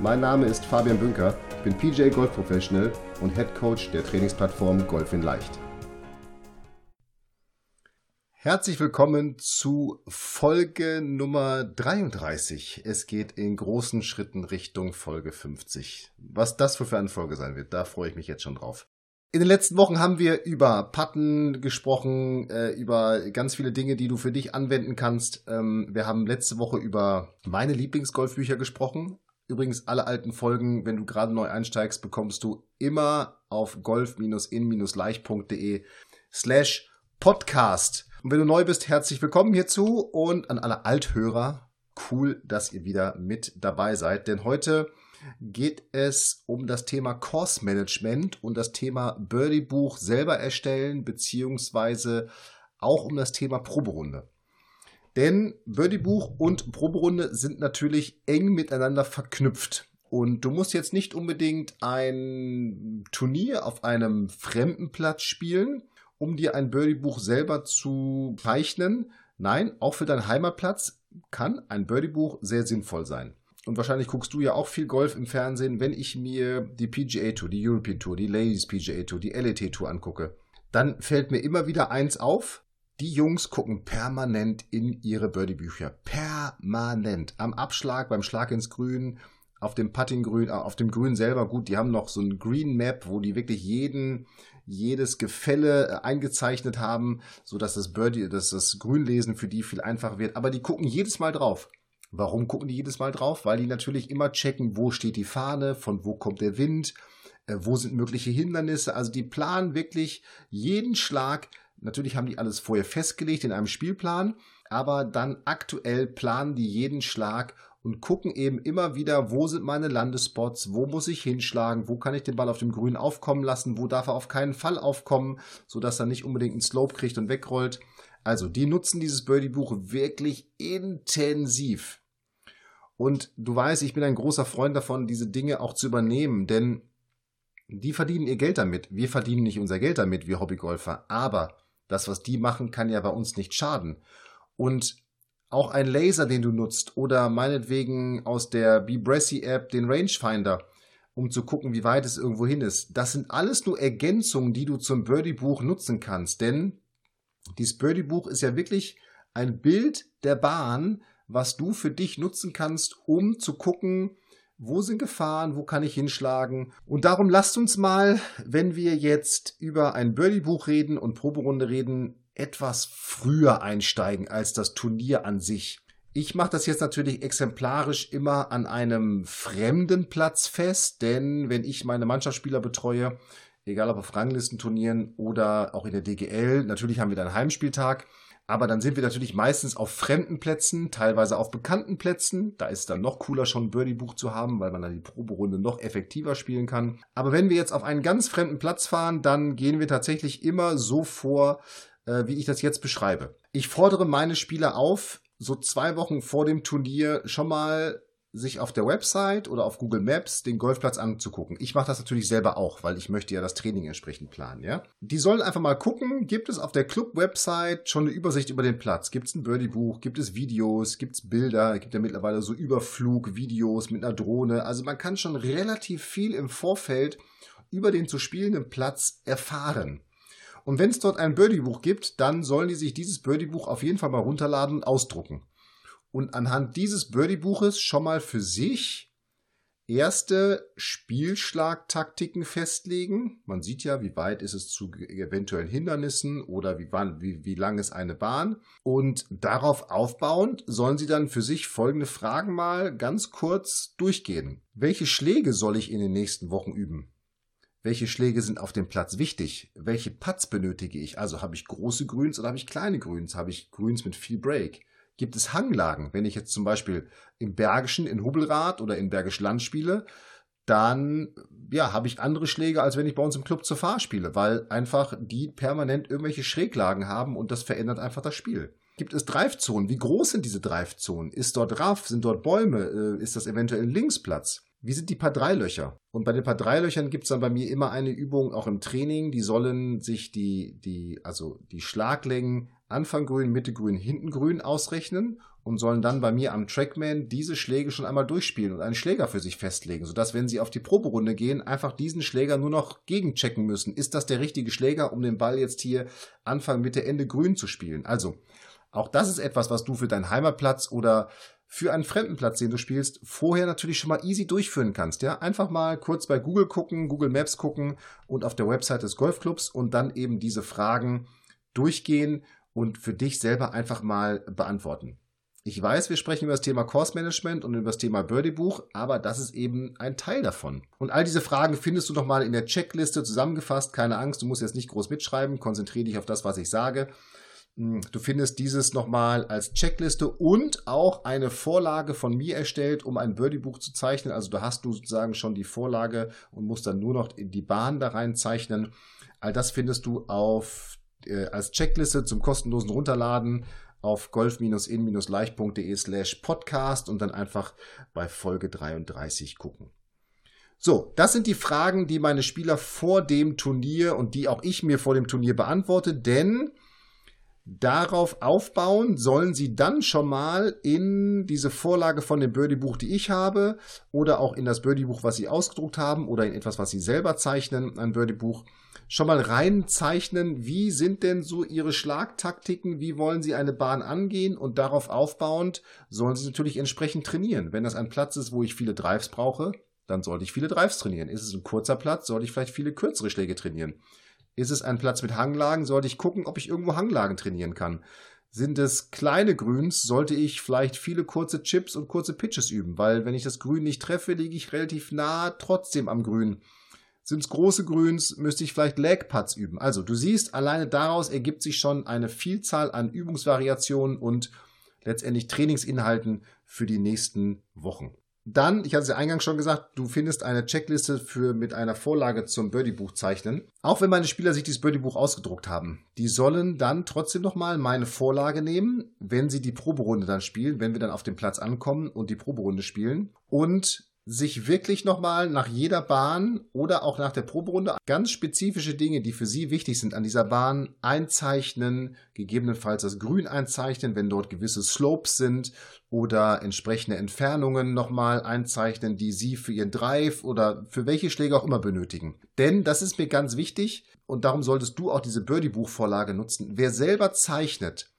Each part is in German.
Mein Name ist Fabian Bünker, ich bin PJ Golf Professional und Head Coach der Trainingsplattform Golf in Leicht. Herzlich willkommen zu Folge Nummer 33. Es geht in großen Schritten Richtung Folge 50. Was das für eine Folge sein wird, da freue ich mich jetzt schon drauf. In den letzten Wochen haben wir über Patten gesprochen, äh, über ganz viele Dinge, die du für dich anwenden kannst. Ähm, wir haben letzte Woche über meine Lieblingsgolfbücher gesprochen. Übrigens, alle alten Folgen, wenn du gerade neu einsteigst, bekommst du immer auf golf-in-leicht.de slash podcast. Und wenn du neu bist, herzlich willkommen hierzu und an alle Althörer, cool, dass ihr wieder mit dabei seid, denn heute geht es um das Thema Course Management und das Thema Birdie Buch selber erstellen, beziehungsweise auch um das Thema Proberunde. Denn Birdie Buch und Proberunde sind natürlich eng miteinander verknüpft. Und du musst jetzt nicht unbedingt ein Turnier auf einem fremden Platz spielen, um dir ein Birdie Buch selber zu zeichnen. Nein, auch für deinen Heimatplatz kann ein Birdie Buch sehr sinnvoll sein und wahrscheinlich guckst du ja auch viel Golf im Fernsehen, wenn ich mir die PGA Tour, die European Tour, die Ladies PGA Tour, die LET Tour angucke, dann fällt mir immer wieder eins auf. Die Jungs gucken permanent in ihre Birdie-Bücher. Permanent. Am Abschlag, beim Schlag ins Grün, auf dem Puttinggrün, äh, auf dem Grün selber. Gut, die haben noch so ein Green Map, wo die wirklich jeden, jedes Gefälle äh, eingezeichnet haben, so dass das Birdie, dass das Grünlesen für die viel einfacher wird. Aber die gucken jedes Mal drauf. Warum gucken die jedes Mal drauf? Weil die natürlich immer checken, wo steht die Fahne, von wo kommt der Wind, äh, wo sind mögliche Hindernisse. Also die planen wirklich jeden Schlag. Natürlich haben die alles vorher festgelegt in einem Spielplan, aber dann aktuell planen die jeden Schlag und gucken eben immer wieder, wo sind meine Landespots, wo muss ich hinschlagen, wo kann ich den Ball auf dem Grün aufkommen lassen, wo darf er auf keinen Fall aufkommen, sodass er nicht unbedingt einen Slope kriegt und wegrollt. Also, die nutzen dieses Birdie-Buch wirklich intensiv. Und du weißt, ich bin ein großer Freund davon, diese Dinge auch zu übernehmen, denn die verdienen ihr Geld damit. Wir verdienen nicht unser Geld damit, wir Hobbygolfer. Aber das, was die machen, kann ja bei uns nicht schaden. Und auch ein Laser, den du nutzt, oder meinetwegen aus der Bebressy App den Rangefinder, um zu gucken, wie weit es irgendwo hin ist. Das sind alles nur Ergänzungen, die du zum Birdie-Buch nutzen kannst. Denn dieses Birdie-Buch ist ja wirklich ein Bild der Bahn, was du für dich nutzen kannst, um zu gucken, wo sind Gefahren, wo kann ich hinschlagen. Und darum lasst uns mal, wenn wir jetzt über ein Birdie-Buch reden und Proberunde reden, etwas früher einsteigen als das Turnier an sich. Ich mache das jetzt natürlich exemplarisch immer an einem fremden Platz fest, denn wenn ich meine Mannschaftsspieler betreue, egal ob auf Ranglistenturnieren oder auch in der DGL, natürlich haben wir dann Heimspieltag, aber dann sind wir natürlich meistens auf fremden Plätzen, teilweise auf bekannten Plätzen. Da ist dann noch cooler, schon ein Birdie-Buch zu haben, weil man dann die Proberunde noch effektiver spielen kann. Aber wenn wir jetzt auf einen ganz fremden Platz fahren, dann gehen wir tatsächlich immer so vor, äh, wie ich das jetzt beschreibe. Ich fordere meine Spieler auf, so zwei Wochen vor dem Turnier schon mal sich auf der Website oder auf Google Maps den Golfplatz anzugucken. Ich mache das natürlich selber auch, weil ich möchte ja das Training entsprechend planen, ja. Die sollen einfach mal gucken, gibt es auf der Club-Website schon eine Übersicht über den Platz? Gibt es ein Birdie-Buch? Gibt es Videos? Gibt es Bilder? Gibt ja mittlerweile so Überflug-Videos mit einer Drohne. Also man kann schon relativ viel im Vorfeld über den zu spielenden Platz erfahren. Und wenn es dort ein Birdie-Buch gibt, dann sollen die sich dieses Birdie-Buch auf jeden Fall mal runterladen und ausdrucken und anhand dieses Birdie-Buches schon mal für sich erste Spielschlagtaktiken festlegen. Man sieht ja, wie weit ist es zu eventuellen Hindernissen oder wie, wie, wie lang ist eine Bahn. Und darauf aufbauend sollen Sie dann für sich folgende Fragen mal ganz kurz durchgehen. Welche Schläge soll ich in den nächsten Wochen üben? Welche Schläge sind auf dem Platz wichtig? Welche Putts benötige ich? Also habe ich große Grüns oder habe ich kleine Grüns? Habe ich Grüns mit viel Break? Gibt es Hanglagen. Wenn ich jetzt zum Beispiel im Bergischen in Hubbelrad oder in Bergisch Land spiele, dann ja, habe ich andere Schläge, als wenn ich bei uns im Club zur Fahr spiele, weil einfach die permanent irgendwelche Schräglagen haben und das verändert einfach das Spiel. Gibt es Dreifzonen? Wie groß sind diese Dreifzonen? Ist dort Raff? Sind dort Bäume? Äh, ist das eventuell ein Linksplatz? Wie sind die paar Dreilöcher? Und bei den paar Dreilöchern gibt es dann bei mir immer eine Übung, auch im Training, die sollen sich die, die, also die Schlaglängen Anfang grün, Mitte grün, hinten grün ausrechnen und sollen dann bei mir am Trackman diese Schläge schon einmal durchspielen und einen Schläger für sich festlegen, sodass, wenn sie auf die Proberunde gehen, einfach diesen Schläger nur noch gegenchecken müssen. Ist das der richtige Schläger, um den Ball jetzt hier Anfang, Mitte, Ende grün zu spielen? Also, auch das ist etwas, was du für deinen Heimatplatz oder für einen fremden Platz, den du spielst, vorher natürlich schon mal easy durchführen kannst. Ja, einfach mal kurz bei Google gucken, Google Maps gucken und auf der Website des Golfclubs und dann eben diese Fragen durchgehen und für dich selber einfach mal beantworten. Ich weiß, wir sprechen über das Thema Course Management und über das Thema Birdie Buch, aber das ist eben ein Teil davon. Und all diese Fragen findest du nochmal in der Checkliste zusammengefasst. Keine Angst, du musst jetzt nicht groß mitschreiben. Konzentriere dich auf das, was ich sage. Hm, du findest dieses nochmal als Checkliste und auch eine Vorlage von mir erstellt, um ein Birdie-Buch zu zeichnen. Also da hast du sozusagen schon die Vorlage und musst dann nur noch in die Bahn da rein zeichnen. All das findest du auf, äh, als Checkliste zum kostenlosen Runterladen auf golf-in-leicht.de slash podcast und dann einfach bei Folge 33 gucken. So, das sind die Fragen, die meine Spieler vor dem Turnier und die auch ich mir vor dem Turnier beantworte, denn darauf aufbauen sollen sie dann schon mal in diese Vorlage von dem Birdie-Buch, die ich habe, oder auch in das Birdie-Buch, was sie ausgedruckt haben, oder in etwas, was sie selber zeichnen, ein Birdie-Buch, schon mal reinzeichnen, wie sind denn so ihre Schlagtaktiken, wie wollen sie eine Bahn angehen und darauf aufbauend sollen sie natürlich entsprechend trainieren. Wenn das ein Platz ist, wo ich viele Drives brauche, dann sollte ich viele Drives trainieren. Ist es ein kurzer Platz, sollte ich vielleicht viele kürzere Schläge trainieren. Ist es ein Platz mit Hanglagen, sollte ich gucken, ob ich irgendwo Hanglagen trainieren kann. Sind es kleine Grüns, sollte ich vielleicht viele kurze Chips und kurze Pitches üben, weil wenn ich das Grün nicht treffe, liege ich relativ nah trotzdem am Grün. Sind es große Grüns, müsste ich vielleicht Leg Putts üben. Also du siehst, alleine daraus ergibt sich schon eine Vielzahl an Übungsvariationen und letztendlich Trainingsinhalten für die nächsten Wochen. Dann, ich hatte es ja eingangs schon gesagt, du findest eine Checkliste für mit einer Vorlage zum Birdie-Buch zeichnen. Auch wenn meine Spieler sich dieses Birdie-Buch ausgedruckt haben. Die sollen dann trotzdem nochmal meine Vorlage nehmen, wenn sie die Proberunde dann spielen, wenn wir dann auf dem Platz ankommen und die Proberunde spielen. Und sich wirklich nochmal nach jeder Bahn oder auch nach der Proberunde ganz spezifische Dinge, die für Sie wichtig sind an dieser Bahn, einzeichnen, gegebenenfalls das Grün einzeichnen, wenn dort gewisse Slopes sind oder entsprechende Entfernungen nochmal einzeichnen, die Sie für Ihren Drive oder für welche Schläge auch immer benötigen. Denn das ist mir ganz wichtig und darum solltest du auch diese Birdie-Buchvorlage nutzen. Wer selber zeichnet,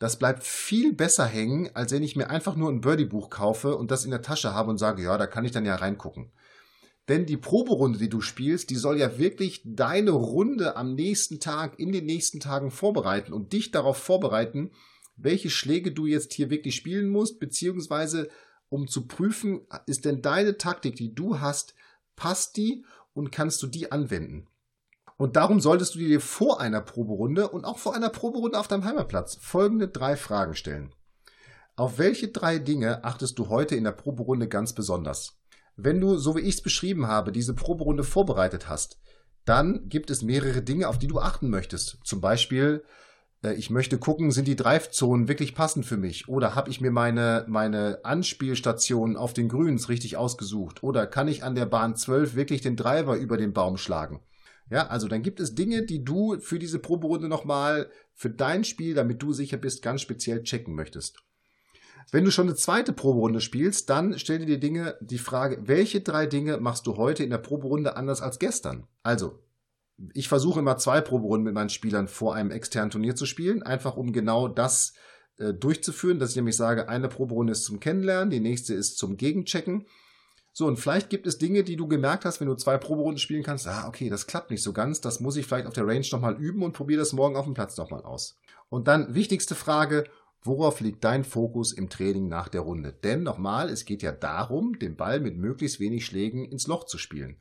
das bleibt viel besser hängen, als wenn ich mir einfach nur ein Birdie-Buch kaufe und das in der Tasche habe und sage, ja, da kann ich dann ja reingucken. Denn die Proberunde, die du spielst, die soll ja wirklich deine Runde am nächsten Tag, in den nächsten Tagen vorbereiten und dich darauf vorbereiten, welche Schläge du jetzt hier wirklich spielen musst, beziehungsweise um zu prüfen, ist denn deine Taktik, die du hast, passt die und kannst du die anwenden? Und darum solltest du dir vor einer Proberunde und auch vor einer Proberunde auf deinem Heimatplatz folgende drei Fragen stellen. Auf welche drei Dinge achtest du heute in der Proberunde ganz besonders? Wenn du, so wie ich es beschrieben habe, diese Proberunde vorbereitet hast, dann gibt es mehrere Dinge, auf die du achten möchtest. Zum Beispiel, äh, ich möchte gucken, sind die Drive-Zonen wirklich passend für mich? Oder habe ich mir meine, meine Anspielstationen auf den Grüns richtig ausgesucht? Oder kann ich an der Bahn 12 wirklich den Driver über den Baum schlagen? Ja, also dann gibt es Dinge, die du für diese Proberunde nochmal für dein Spiel, damit du sicher bist, ganz speziell checken möchtest. Wenn du schon eine zweite Proberunde spielst, dann stell dir die Dinge, die Frage, welche drei Dinge machst du heute in der Proberunde anders als gestern? Also, ich versuche immer zwei Proberunden mit meinen Spielern vor einem externen Turnier zu spielen, einfach um genau das äh, durchzuführen, dass ich nämlich sage, eine Proberunde ist zum Kennenlernen, die nächste ist zum Gegenchecken so, und vielleicht gibt es Dinge, die du gemerkt hast, wenn du zwei Proberunden spielen kannst, ah, okay, das klappt nicht so ganz, das muss ich vielleicht auf der Range nochmal üben und probiere das morgen auf dem Platz nochmal aus. Und dann wichtigste Frage, worauf liegt dein Fokus im Training nach der Runde? Denn nochmal, es geht ja darum, den Ball mit möglichst wenig Schlägen ins Loch zu spielen.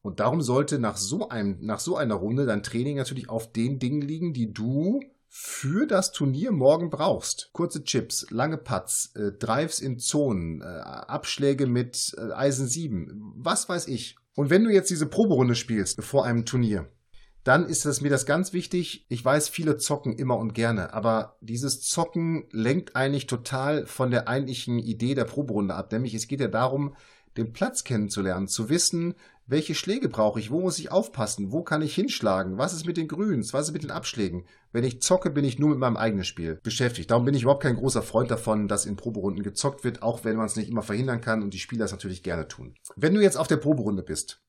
Und darum sollte nach so, einem, nach so einer Runde dein Training natürlich auf den Dingen liegen, die du für das Turnier morgen brauchst. Kurze Chips, lange Putts, äh, Drives in Zonen, äh, Abschläge mit äh, Eisen 7, was weiß ich. Und wenn du jetzt diese Proberunde spielst vor einem Turnier, dann ist es mir das ganz wichtig. Ich weiß, viele zocken immer und gerne, aber dieses Zocken lenkt eigentlich total von der eigentlichen Idee der Proberunde ab. Nämlich es geht ja darum, den Platz kennenzulernen, zu wissen, welche Schläge brauche ich, wo muss ich aufpassen, wo kann ich hinschlagen, was ist mit den Grüns, was ist mit den Abschlägen. Wenn ich zocke, bin ich nur mit meinem eigenen Spiel beschäftigt. Darum bin ich überhaupt kein großer Freund davon, dass in Proberunden gezockt wird, auch wenn man es nicht immer verhindern kann und die Spieler es natürlich gerne tun. Wenn du jetzt auf der Proberunde bist,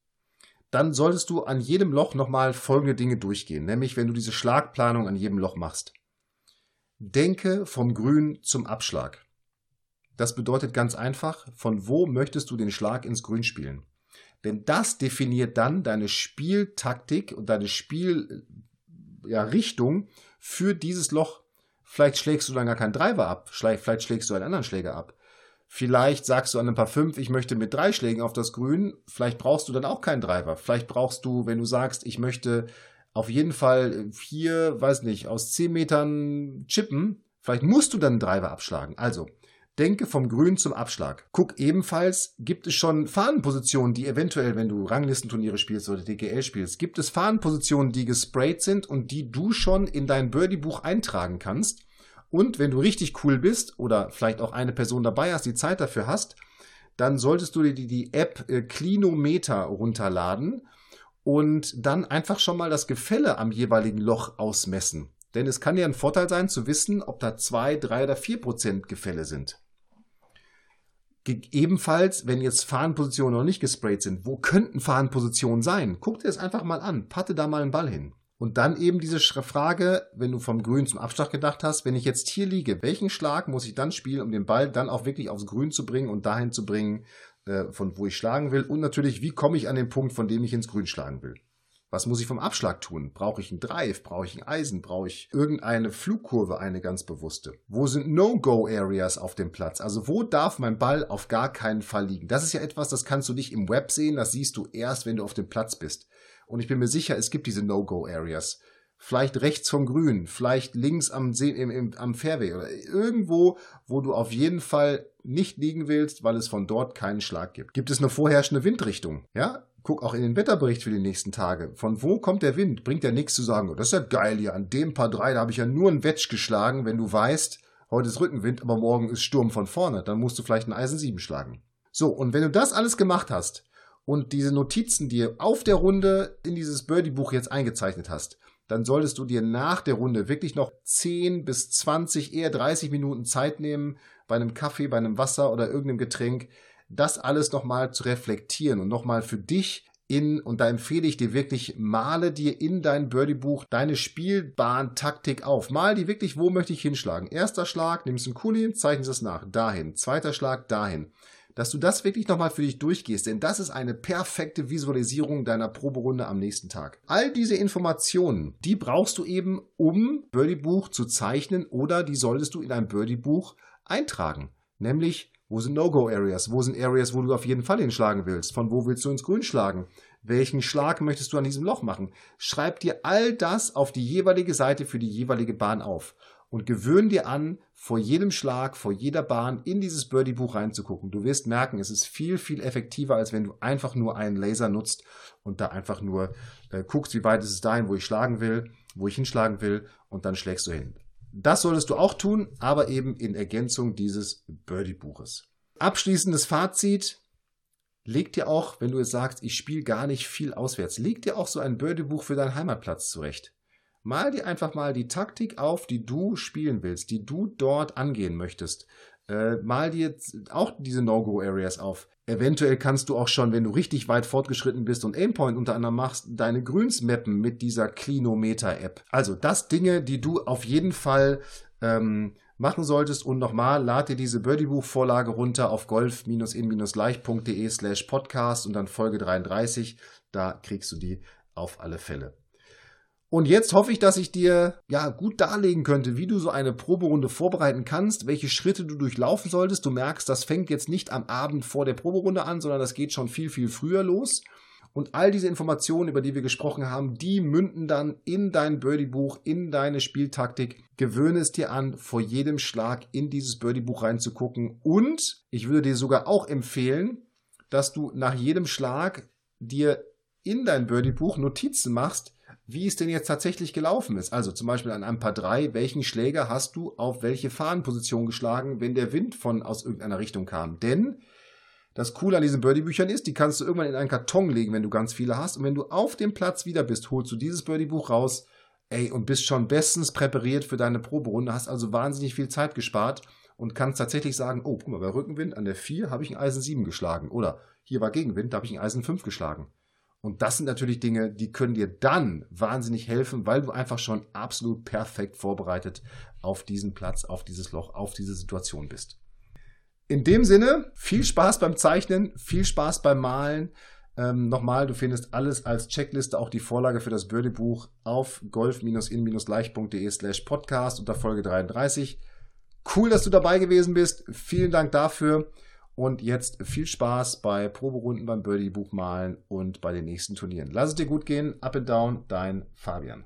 dann solltest du an jedem Loch nochmal folgende Dinge durchgehen, nämlich wenn du diese Schlagplanung an jedem Loch machst. Denke vom Grün zum Abschlag. Das bedeutet ganz einfach, von wo möchtest du den Schlag ins Grün spielen? Denn das definiert dann deine Spieltaktik und deine Spielrichtung ja, für dieses Loch. Vielleicht schlägst du dann gar keinen Driver ab, vielleicht schlägst du einen anderen Schläger ab. Vielleicht sagst du an ein paar fünf, ich möchte mit drei Schlägen auf das Grün. Vielleicht brauchst du dann auch keinen Driver. Vielleicht brauchst du, wenn du sagst, ich möchte auf jeden Fall hier, weiß nicht, aus zehn Metern chippen, vielleicht musst du dann einen Driver abschlagen. Also, Denke vom Grün zum Abschlag. Guck ebenfalls, gibt es schon Fahnenpositionen, die eventuell, wenn du Ranglistenturniere spielst oder DGL spielst, gibt es Fahnenpositionen, die gesprayt sind und die du schon in dein Birdie-Buch eintragen kannst. Und wenn du richtig cool bist oder vielleicht auch eine Person dabei hast, die Zeit dafür hast, dann solltest du dir die, die App äh, Klinometer runterladen und dann einfach schon mal das Gefälle am jeweiligen Loch ausmessen. Denn es kann ja ein Vorteil sein zu wissen, ob da zwei, drei oder vier Prozent Gefälle sind. Ebenfalls, wenn jetzt Fahnenpositionen noch nicht gesprayt sind, wo könnten Fahnenpositionen sein? Guck dir das einfach mal an, patte da mal einen Ball hin. Und dann eben diese Frage, wenn du vom Grün zum Abschlag gedacht hast, wenn ich jetzt hier liege, welchen Schlag muss ich dann spielen, um den Ball dann auch wirklich aufs Grün zu bringen und dahin zu bringen, äh, von wo ich schlagen will? Und natürlich, wie komme ich an den Punkt, von dem ich ins Grün schlagen will? Was muss ich vom Abschlag tun? Brauche ich einen Drive? Brauche ich ein Eisen? Brauche ich irgendeine Flugkurve, eine ganz bewusste? Wo sind No-Go-Areas auf dem Platz? Also wo darf mein Ball auf gar keinen Fall liegen? Das ist ja etwas, das kannst du nicht im Web sehen, das siehst du erst, wenn du auf dem Platz bist. Und ich bin mir sicher, es gibt diese No-Go-Areas. Vielleicht rechts vom Grün, vielleicht links am, See, im, im, am Fairway oder irgendwo, wo du auf jeden Fall nicht liegen willst, weil es von dort keinen Schlag gibt. Gibt es eine vorherrschende Windrichtung? Ja, guck auch in den Wetterbericht für die nächsten Tage. Von wo kommt der Wind? Bringt ja nichts zu sagen, oh, das ist ja geil hier, an dem Paar drei, da habe ich ja nur ein Wetsch geschlagen, wenn du weißt, heute ist Rückenwind, aber morgen ist Sturm von vorne, dann musst du vielleicht ein Eisen 7 schlagen. So, und wenn du das alles gemacht hast und diese Notizen dir auf der Runde in dieses Birdie-Buch jetzt eingezeichnet hast, dann solltest du dir nach der Runde wirklich noch 10 bis 20, eher 30 Minuten Zeit nehmen, bei einem Kaffee, bei einem Wasser oder irgendeinem Getränk, das alles nochmal zu reflektieren und nochmal für dich in, und da empfehle ich dir wirklich, male dir in dein Birdie-Buch deine Spielbahn-Taktik auf. Mal die wirklich, wo möchte ich hinschlagen. Erster Schlag, nimmst einen Kuli, zeichnest es nach, dahin. Zweiter Schlag, dahin. Dass du das wirklich nochmal für dich durchgehst, denn das ist eine perfekte Visualisierung deiner Proberunde am nächsten Tag. All diese Informationen, die brauchst du eben, um Birdie-Buch zu zeichnen oder die solltest du in ein Birdie-Buch eintragen. Nämlich wo sind No-Go-Areas? Wo sind Areas, wo du auf jeden Fall hinschlagen willst? Von wo willst du ins Grün schlagen? Welchen Schlag möchtest du an diesem Loch machen? Schreib dir all das auf die jeweilige Seite für die jeweilige Bahn auf und gewöhn dir an, vor jedem Schlag, vor jeder Bahn in dieses Birdie-Buch reinzugucken. Du wirst merken, es ist viel, viel effektiver, als wenn du einfach nur einen Laser nutzt und da einfach nur äh, guckst, wie weit ist es dahin, wo ich schlagen will, wo ich hinschlagen will und dann schlägst du hin. Das solltest du auch tun, aber eben in Ergänzung dieses Birdie-Buches. Abschließendes Fazit. Leg dir auch, wenn du jetzt sagst, ich spiele gar nicht viel auswärts, leg dir auch so ein Birdie-Buch für deinen Heimatplatz zurecht. Mal dir einfach mal die Taktik auf, die du spielen willst, die du dort angehen möchtest. Äh, mal dir auch diese No-Go-Areas auf. Eventuell kannst du auch schon, wenn du richtig weit fortgeschritten bist und Aimpoint unter anderem machst, deine Grüns mappen mit dieser Clinometer-App. Also das Dinge, die du auf jeden Fall ähm, machen solltest. Und nochmal, lad dir diese Birdie-Buch-Vorlage runter auf golf-in-leicht.de slash podcast und dann Folge 33. Da kriegst du die auf alle Fälle. Und jetzt hoffe ich, dass ich dir ja gut darlegen könnte, wie du so eine Proberunde vorbereiten kannst, welche Schritte du durchlaufen solltest. Du merkst, das fängt jetzt nicht am Abend vor der Proberunde an, sondern das geht schon viel, viel früher los. Und all diese Informationen, über die wir gesprochen haben, die münden dann in dein Birdie-Buch, in deine Spieltaktik. Gewöhne es dir an, vor jedem Schlag in dieses Birdie-Buch reinzugucken. Und ich würde dir sogar auch empfehlen, dass du nach jedem Schlag dir in dein Birdie-Buch Notizen machst, wie es denn jetzt tatsächlich gelaufen ist. Also zum Beispiel an einem Paar 3, welchen Schläger hast du auf welche Fahnenposition geschlagen, wenn der Wind von aus irgendeiner Richtung kam. Denn das Coole an diesen Birdie-Büchern ist, die kannst du irgendwann in einen Karton legen, wenn du ganz viele hast. Und wenn du auf dem Platz wieder bist, holst du dieses Birdie-Buch raus, ey, und bist schon bestens präpariert für deine Proberunde, hast also wahnsinnig viel Zeit gespart und kannst tatsächlich sagen, oh, guck mal, bei Rückenwind an der 4 habe ich ein Eisen 7 geschlagen. Oder hier war Gegenwind, da habe ich ein Eisen 5 geschlagen. Und das sind natürlich Dinge, die können dir dann wahnsinnig helfen, weil du einfach schon absolut perfekt vorbereitet auf diesen Platz, auf dieses Loch, auf diese Situation bist. In dem Sinne, viel Spaß beim Zeichnen, viel Spaß beim Malen. Ähm, nochmal, du findest alles als Checkliste, auch die Vorlage für das Bürdebuch auf golf-in-leicht.de slash podcast unter Folge 33. Cool, dass du dabei gewesen bist. Vielen Dank dafür. Und jetzt viel Spaß bei Proberunden beim Birdie Buch malen und bei den nächsten Turnieren. Lass es dir gut gehen. Up and down, dein Fabian.